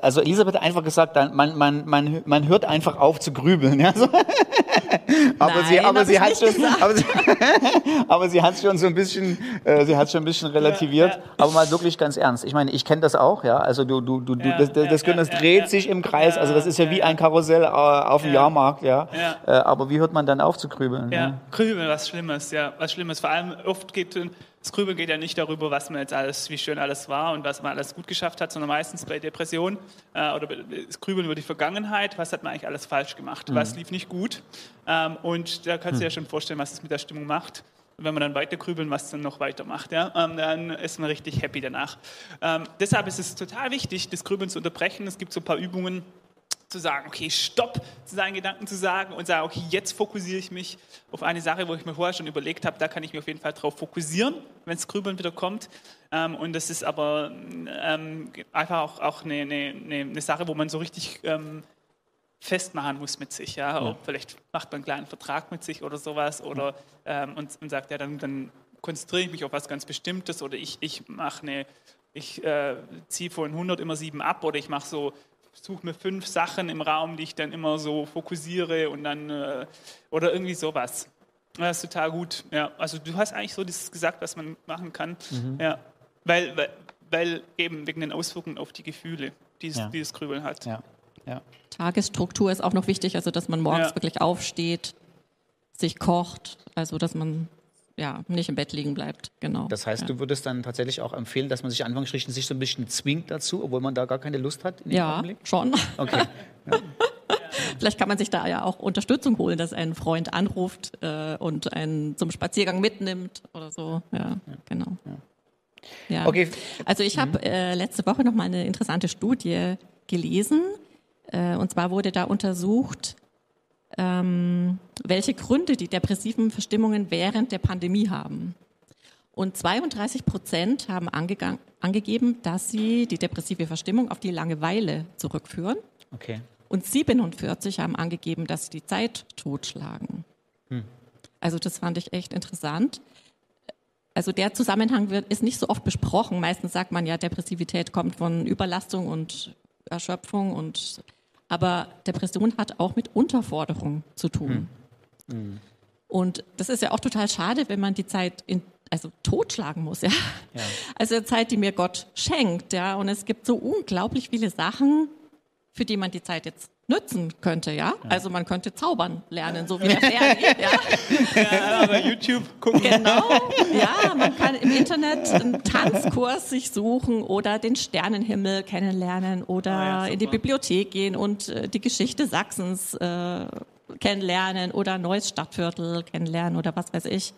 Also Elisabeth hat einfach gesagt, man, man, man, man hört einfach auf zu grübeln. Ja? So. aber sie, Nein, aber hab sie hat schon, aber sie, aber sie hat schon so ein bisschen, äh, sie hat schon ein bisschen relativiert. Ja, ja. Aber mal wirklich ganz ernst. Ich meine, ich kenne das auch. Ja, also du, du, du, du Ja, das, das, das, dreht sich im Kreis. Also das ist ja wie ein Karussell äh, auf dem Ja. Jahrmarkt. Ja. Ja. Äh, aber wie hört man dann auf zu grübeln? Ja, Grübeln, was Schlimmes, ja, was Schlimmes. Vor allem oft geht das Grübeln geht ja nicht darüber, was man jetzt alles, wie schön alles war und was man alles gut geschafft hat, sondern meistens bei Depressionen äh, oder das Grübeln über die Vergangenheit, was hat man eigentlich alles falsch gemacht, was lief nicht gut. Ähm, und da kannst du dir ja schon vorstellen, was es mit der Stimmung macht. Wenn man dann weiter grübeln, was dann noch weitermacht, ja, ähm, dann ist man richtig happy danach. Ähm, deshalb ist es total wichtig, das Grübeln zu unterbrechen. Es gibt so ein paar Übungen, zu sagen, okay, stopp, zu seinen Gedanken zu sagen und sagen, okay, jetzt fokussiere ich mich auf eine Sache, wo ich mir vorher schon überlegt habe, da kann ich mich auf jeden Fall drauf fokussieren, wenn das Grübeln wieder kommt. Ähm, und das ist aber ähm, einfach auch, auch eine, eine, eine, Sache, wo man so richtig ähm, festmachen muss mit sich. Ja? Ob vielleicht macht man einen kleinen Vertrag mit sich oder sowas oder und, und sagt, ja, dann, dann konzentriere ich mich auf was ganz Bestimmtes oder ich, ich mache eine, ich äh, ziehe von 100 immer sieben ab oder ich mache so, suche mir fünf Sachen im Raum, die ich dann immer so fokussiere und dann äh, oder irgendwie sowas. Das ist total gut. Ja, also du hast eigentlich so das gesagt, was man machen kann. Ja, weil, weil, weil eben wegen den Auswirkungen auf die Gefühle, die, es- Ja. die das Grübeln hat. Ja. ja. Tagesstruktur ist auch noch wichtig, also dass man morgens Ja. wirklich aufsteht, sich kocht, also dass man ja nicht im Bett liegen bleibt. Genau. Das heißt, ja. du würdest dann tatsächlich auch empfehlen, dass man sich Anführungsstrichen sich so ein bisschen zwingt dazu, obwohl man da gar keine Lust hat in dem ja, Augenblick? schon. Okay. Vielleicht kann man sich da ja auch Unterstützung holen, dass ein Freund anruft äh, und einen zum Spaziergang mitnimmt oder so. Ja, genau. Ja. Okay. Also ich habe äh, letzte Woche noch mal eine interessante Studie gelesen. Äh, und zwar wurde da untersucht, ähm, welche Gründe die depressiven Verstimmungen während der Pandemie haben. Und 32 Prozent haben angegeben, dass sie die depressive Verstimmung auf die Langeweile zurückführen. Okay. Und 47 haben angegeben, dass sie die Zeit totschlagen. Also das fand ich echt interessant. Also der Zusammenhang wird, ist nicht so oft besprochen. Meistens sagt man ja, Depressivität kommt von Überlastung und Erschöpfung und aber Depression hat auch mit Unterforderung zu tun. Und das ist ja auch total schade, wenn man die Zeit in, also totschlagen muss, ja. Also Zeit, die mir Gott schenkt, ja. Und es gibt so unglaublich viele Sachen, für die man die Zeit jetzt nützen könnte, ja. Also man könnte zaubern lernen, so wie der Ferdi, ja. Ja, aber YouTube gucken. Genau, ja, man kann im Internet einen Tanzkurs sich suchen oder den Sternenhimmel kennenlernen oder Ah ja, in die. Bibliothek gehen und äh, die Geschichte Sachsens äh, kennenlernen oder neues Stadtviertel kennenlernen oder was weiß ich.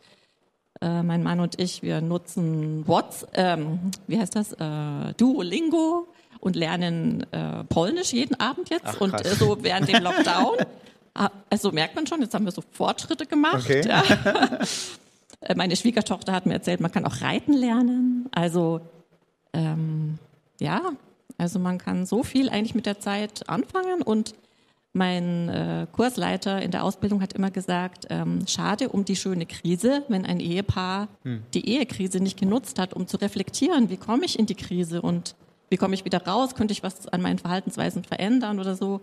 Äh, mein Mann und ich, wir nutzen WhatsApp, ähm, wie heißt das, äh, Duolingo und lernen äh, Polnisch jeden Abend jetzt Ach, und äh, so während dem Lockdown. Ah, Also merkt man schon, jetzt haben wir so Fortschritte gemacht. Okay. Ja. Äh, Meine Schwiegertochter hat mir erzählt, man kann auch reiten lernen. Also ähm, ja, also man kann so viel eigentlich mit der Zeit anfangen und mein äh, Kursleiter in der Ausbildung hat immer gesagt, ähm, schade um die schöne Krise, wenn ein Ehepaar die Ehekrise nicht genutzt hat, um zu reflektieren, wie komme ich in die Krise und wie komme ich wieder raus, könnte ich was an meinen Verhaltensweisen verändern oder so.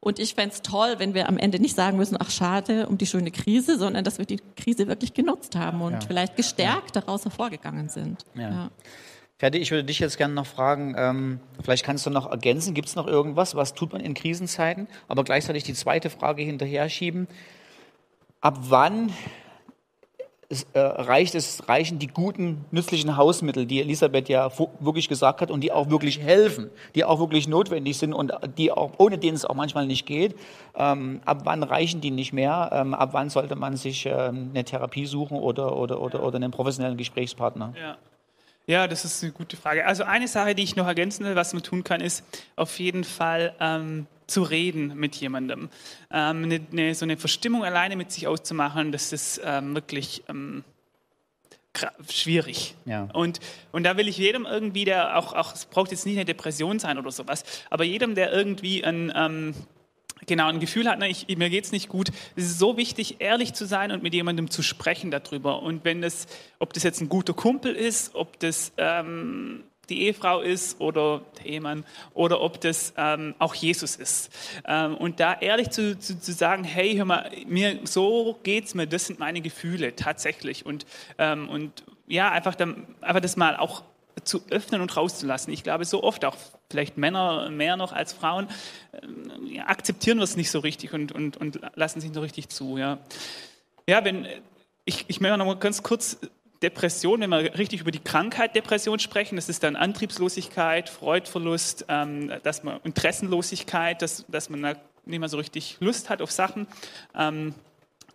Und ich fände es toll, wenn wir am Ende nicht sagen müssen, ach schade um die schöne Krise, sondern dass wir die Krise wirklich genutzt haben und Ja. vielleicht gestärkt daraus hervorgegangen sind. Ja. Ferdi, ich würde dich jetzt gerne noch fragen, ähm, vielleicht kannst du noch ergänzen, gibt es noch irgendwas, was tut man in Krisenzeiten? Aber gleichzeitig die zweite Frage hinterher schieben. Ab wann es, äh, reicht es, reichen die guten, nützlichen Hausmittel, die Elisabeth ja wirklich gesagt hat und die auch wirklich helfen, die auch wirklich notwendig sind und die auch, ohne denen es auch manchmal nicht geht. Ähm, ab wann reichen die nicht mehr? Ähm, ab wann sollte man sich ähm, eine Therapie suchen oder, oder, oder, oder einen professionellen Gesprächspartner? Ja. Ja, das ist eine gute Frage. Also eine Sache, die ich noch ergänzen will, was man tun kann, ist auf jeden Fall ähm, zu reden mit jemandem. Ähm, eine, eine, so eine Verstimmung alleine mit sich auszumachen, das ist ähm, wirklich ähm, schwierig. Ja. Und, und da will ich jedem irgendwie, der auch, auch, es braucht jetzt nicht eine Depression sein oder sowas, aber jedem, der irgendwie ein, ähm, genau ein Gefühl hat, ne, ich, mir geht's nicht gut, es ist so wichtig, ehrlich zu sein und mit jemandem zu sprechen darüber. Und wenn das, ob das jetzt ein guter Kumpel ist, ob das ähm, die Ehefrau ist oder der Ehemann oder ob das ähm, auch Jesus ist. Ähm, und da ehrlich zu, zu, zu sagen, hey, hör mal, mir so geht's mir, das sind meine Gefühle tatsächlich. Und, ähm, und ja, einfach, dann, einfach das mal auch zu öffnen und rauszulassen. Ich glaube, so oft auch vielleicht Männer mehr noch als Frauen ja, akzeptieren wir es nicht so richtig und, und, und lassen sich nicht so richtig zu. Ja, ja wenn, ich, ich möchte noch mal ganz kurz Depression, wenn wir richtig über die Krankheit Depression sprechen, das ist dann Antriebslosigkeit, Freudverlust, ähm, dass man Interessenlosigkeit, dass, dass man nicht mehr so richtig Lust hat auf Sachen. Ähm,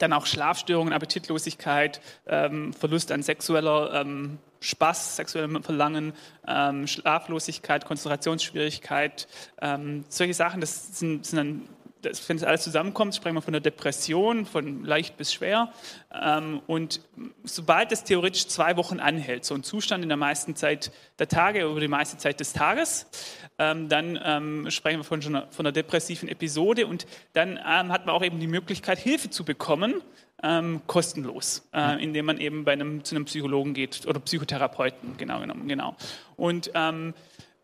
dann auch Schlafstörungen, Appetitlosigkeit, ähm, Verlust an sexueller ähm, Spaß, sexuellem Verlangen, ähm, Schlaflosigkeit, Konzentrationsschwierigkeit, ähm, solche Sachen, das sind, sind dann, das, wenn es alles zusammenkommt, sprechen wir von einer Depression, von leicht bis schwer. Ähm, und sobald es theoretisch zwei Wochen anhält, so ein Zustand in der meisten Zeit der Tage, über die meiste Zeit des Tages, ähm, dann ähm, sprechen wir von, schon einer, von einer depressiven Episode und dann ähm, hat man auch eben die Möglichkeit, Hilfe zu bekommen, ähm, kostenlos, äh, indem man eben bei einem, zu einem Psychologen geht oder Psychotherapeuten, genau genommen, genau. Und, ähm,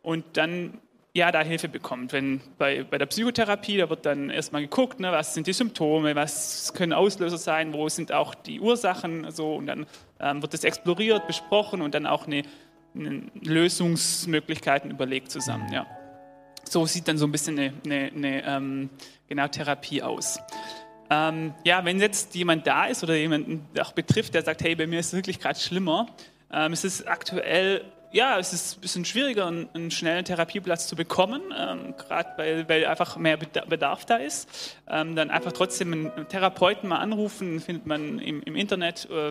und dann ja, da Hilfe bekommt. Wenn bei, bei der Psychotherapie, da wird dann erstmal geguckt, ne, was sind die Symptome, was können Auslöser sein, wo sind auch die Ursachen, so und dann ähm, wird das exploriert, besprochen und dann auch eine Lösungsmöglichkeiten überlegt zusammen. Ja. So sieht dann so ein bisschen eine, eine, eine ähm, genau, Therapie aus. Ähm, ja, wenn jetzt jemand da ist oder jemanden auch betrifft, der sagt, hey, bei mir ist es wirklich gerade schlimmer, ähm, es ist aktuell, ja, es ist ein bisschen schwieriger, einen, einen schnellen Therapieplatz zu bekommen, ähm, gerade weil, weil einfach mehr Beda- Bedarf da ist. Ähm, dann einfach trotzdem einen Therapeuten mal anrufen, findet man im, im Internet. Äh,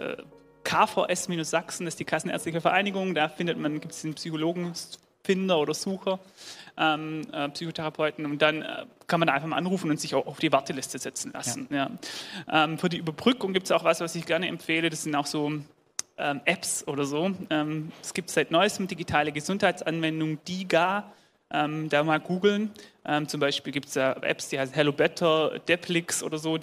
äh, KVS-Sachsen, ist die Kassenärztliche Vereinigung, da findet man, gibt es den Psychologenfinder oder Sucher, ähm, äh, Psychotherapeuten und dann äh, kann man da einfach mal anrufen und sich auch auf die Warteliste setzen lassen. Ja. Ähm, für die Überbrückung gibt es auch was, was ich gerne empfehle, das sind auch so ähm, Apps oder so. Ähm, es gibt seit neuestem digitale Gesundheitsanwendung DIGA, ähm, da mal googeln. Ähm, zum Beispiel gibt es da Apps, die heißen Hello Better, Deplix oder so.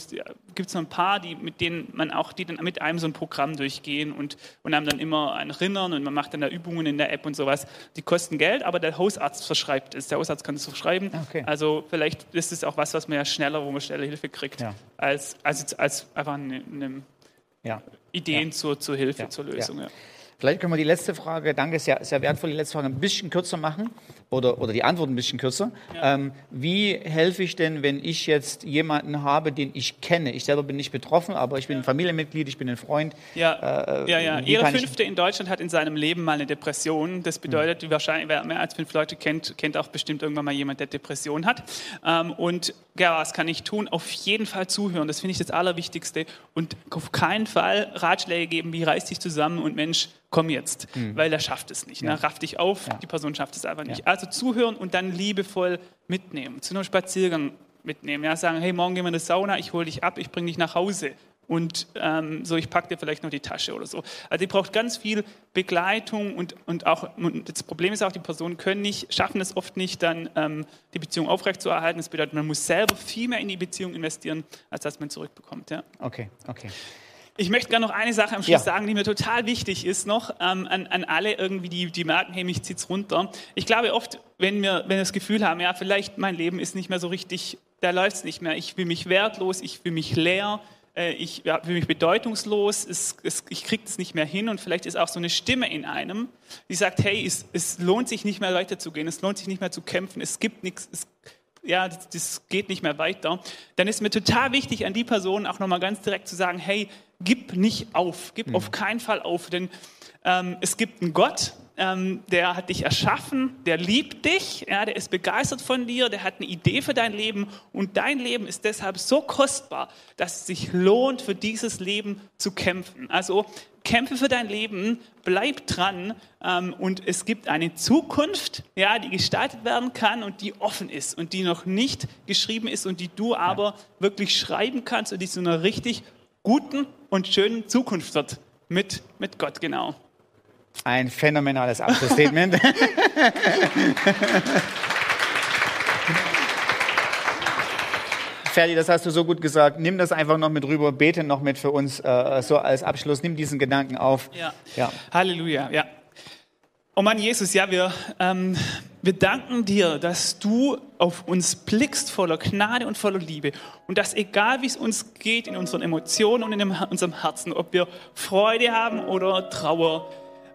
Gibt es noch ein paar, die, mit denen man auch, die dann mit einem so ein Programm durchgehen und, und einem dann immer ein Erinnern und man macht dann da Übungen in der App und sowas. Die kosten Geld, aber der Hausarzt verschreibt es. Der Hausarzt kann es verschreiben. Ah, okay. Also vielleicht ist es auch was, was man ja schneller, wo man schneller Hilfe kriegt, Ja. als, als, als einfach eine, eine Ja. Ideen Ja. zur, zur Hilfe, zur Lösung. Vielleicht können wir die letzte Frage, danke, sehr, sehr wertvoll, die letzte Frage ein bisschen kürzer machen oder, oder die Antwort ein bisschen kürzer. Ja. Ähm, wie helfe ich denn, wenn ich jetzt jemanden habe, den ich kenne? Ich selber bin nicht betroffen, aber ich bin ein Familienmitglied, ich bin ein Freund. Ja, äh, ja, ja. Jeder Fünfte in Deutschland hat in seinem Leben mal eine Depression. Das bedeutet, mhm. wahrscheinlich, wer mehr als fünf Leute kennt, kennt auch bestimmt irgendwann mal jemand, der Depression hat. Ähm, und ja, was kann ich tun? Auf jeden Fall zuhören. Das finde ich das Allerwichtigste. Und auf keinen Fall Ratschläge geben, wie reiß dich zusammen und Mensch, komm jetzt, mhm. weil er schafft es nicht. Ne? Ja. Ne? Raff dich auf, ja. die Person schafft es einfach nicht. Ja. Also zuhören und dann liebevoll mitnehmen, zu einem Spaziergang mitnehmen. Ja, sagen, hey, morgen gehen wir in die Sauna, ich hole dich ab, ich bringe dich nach Hause. Und ähm, so, ich packe dir vielleicht noch die Tasche oder so. Also ihr braucht ganz viel Begleitung und, und auch, und das Problem ist auch, die Personen können nicht, schaffen es oft nicht, dann ähm, die Beziehung aufrechtzuerhalten. Das bedeutet, man muss selber viel mehr in die Beziehung investieren, als dass man zurückbekommt. Ja. Okay, okay. Ich möchte gerne noch eine Sache am Schluss ja. sagen, die mir total wichtig ist noch ähm, an, an, alle irgendwie, die, die merken, hey, mich zieht's runter. Ich glaube oft, wenn wir, wenn wir das Gefühl haben, ja, vielleicht mein Leben ist nicht mehr so richtig, da läuft's nicht mehr. Ich fühle mich wertlos, ich fühle mich leer, äh, ich ja, fühle mich bedeutungslos, es, es, ich kriege das nicht mehr hin und vielleicht ist auch so eine Stimme in einem, die sagt, hey, es, es lohnt sich nicht mehr weiterzugehen, es lohnt sich nicht mehr zu kämpfen, es gibt nichts, ja, das, das, geht nicht mehr weiter, dann ist mir total wichtig, an die Person auch nochmal ganz direkt zu sagen, hey, gib nicht auf, gib mhm. auf keinen Fall auf, denn ähm, es gibt einen Gott, ähm, der hat dich erschaffen, der liebt dich, ja, der ist begeistert von dir, der hat eine Idee für dein Leben und dein Leben ist deshalb so kostbar, dass es sich lohnt, für dieses Leben zu kämpfen. Also kämpfe für dein Leben, bleib dran ähm, und es gibt eine Zukunft, ja, die gestaltet werden kann und die offen ist und die noch nicht geschrieben ist und die du aber ja. wirklich schreiben kannst und die zu einer richtig guten und schönen Zukunft wird mit, mit Gott, genau. Ein phänomenales Abschlussstatement. Ferdi, das hast du so gut gesagt. Nimm das einfach noch mit rüber, bete noch mit für uns äh, so als Abschluss. Nimm diesen Gedanken auf. Ja. ja. Halleluja. Ja. Oh Mann, Jesus, ja, wir, ähm, wir danken dir, dass du auf uns blickst voller Gnade und voller Liebe und dass egal wie es uns geht in unseren Emotionen und in unserem Herzen, ob wir Freude haben oder Trauer,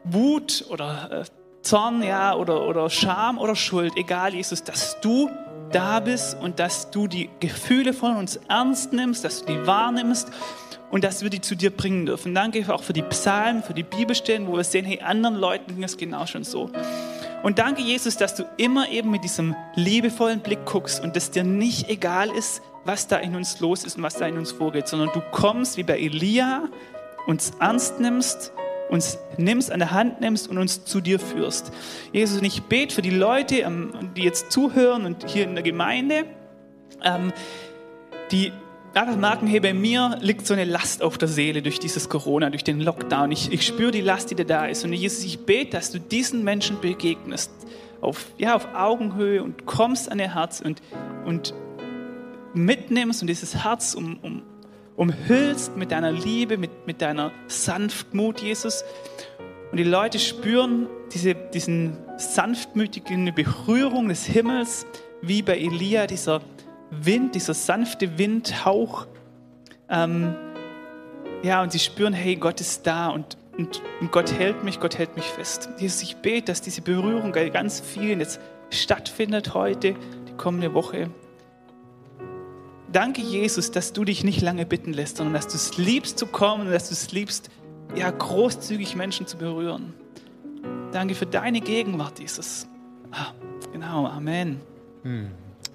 Wut oder äh, Zorn, ja, oder, oder Scham oder Schuld, egal, Jesus, dass du da bist und dass du die Gefühle von uns ernst nimmst, dass du die wahrnimmst und dass wir die zu dir bringen dürfen. Danke auch für die Psalmen, für die Bibelstellen, wo wir sehen, hey, anderen Leuten ging es genau schon so. Und danke, Jesus, dass du immer eben mit diesem liebevollen Blick guckst und dass dir nicht egal ist, was da in uns los ist und was da in uns vorgeht, sondern du kommst wie bei Elia, uns ernst nimmst uns nimmst, an der Hand nimmst und uns zu dir führst. Jesus, und ich bete für die Leute, ähm, die jetzt zuhören und hier in der Gemeinde, ähm, die einfach merken, hey, bei mir liegt so eine Last auf der Seele durch dieses Corona, durch den Lockdown. Ich, ich spüre die Last, die da ist. Und Jesus, ich bete, dass du diesen Menschen begegnest, auf, ja, auf Augenhöhe und kommst an ihr Herz und, und mitnimmst und dieses Herz um, um, umhüllst mit deiner Liebe, mit, mit deiner Sanftmut, Jesus. Und die Leute spüren diese diesen sanftmütigen Berührung des Himmels, wie bei Elia, dieser Wind, dieser sanfte Windhauch. Ähm, ja, und sie spüren, hey, Gott ist da und, und, und, Gott hält mich, Gott hält mich fest. Jesus, ich bete, dass diese Berührung bei ganz vielen jetzt stattfindet heute, die kommende Woche. Danke, Jesus, dass du dich nicht lange bitten lässt, sondern dass du es liebst zu kommen und dass du es liebst, ja, großzügig Menschen zu berühren. Danke für deine Gegenwart, Jesus. Ah, genau, Amen. Hm.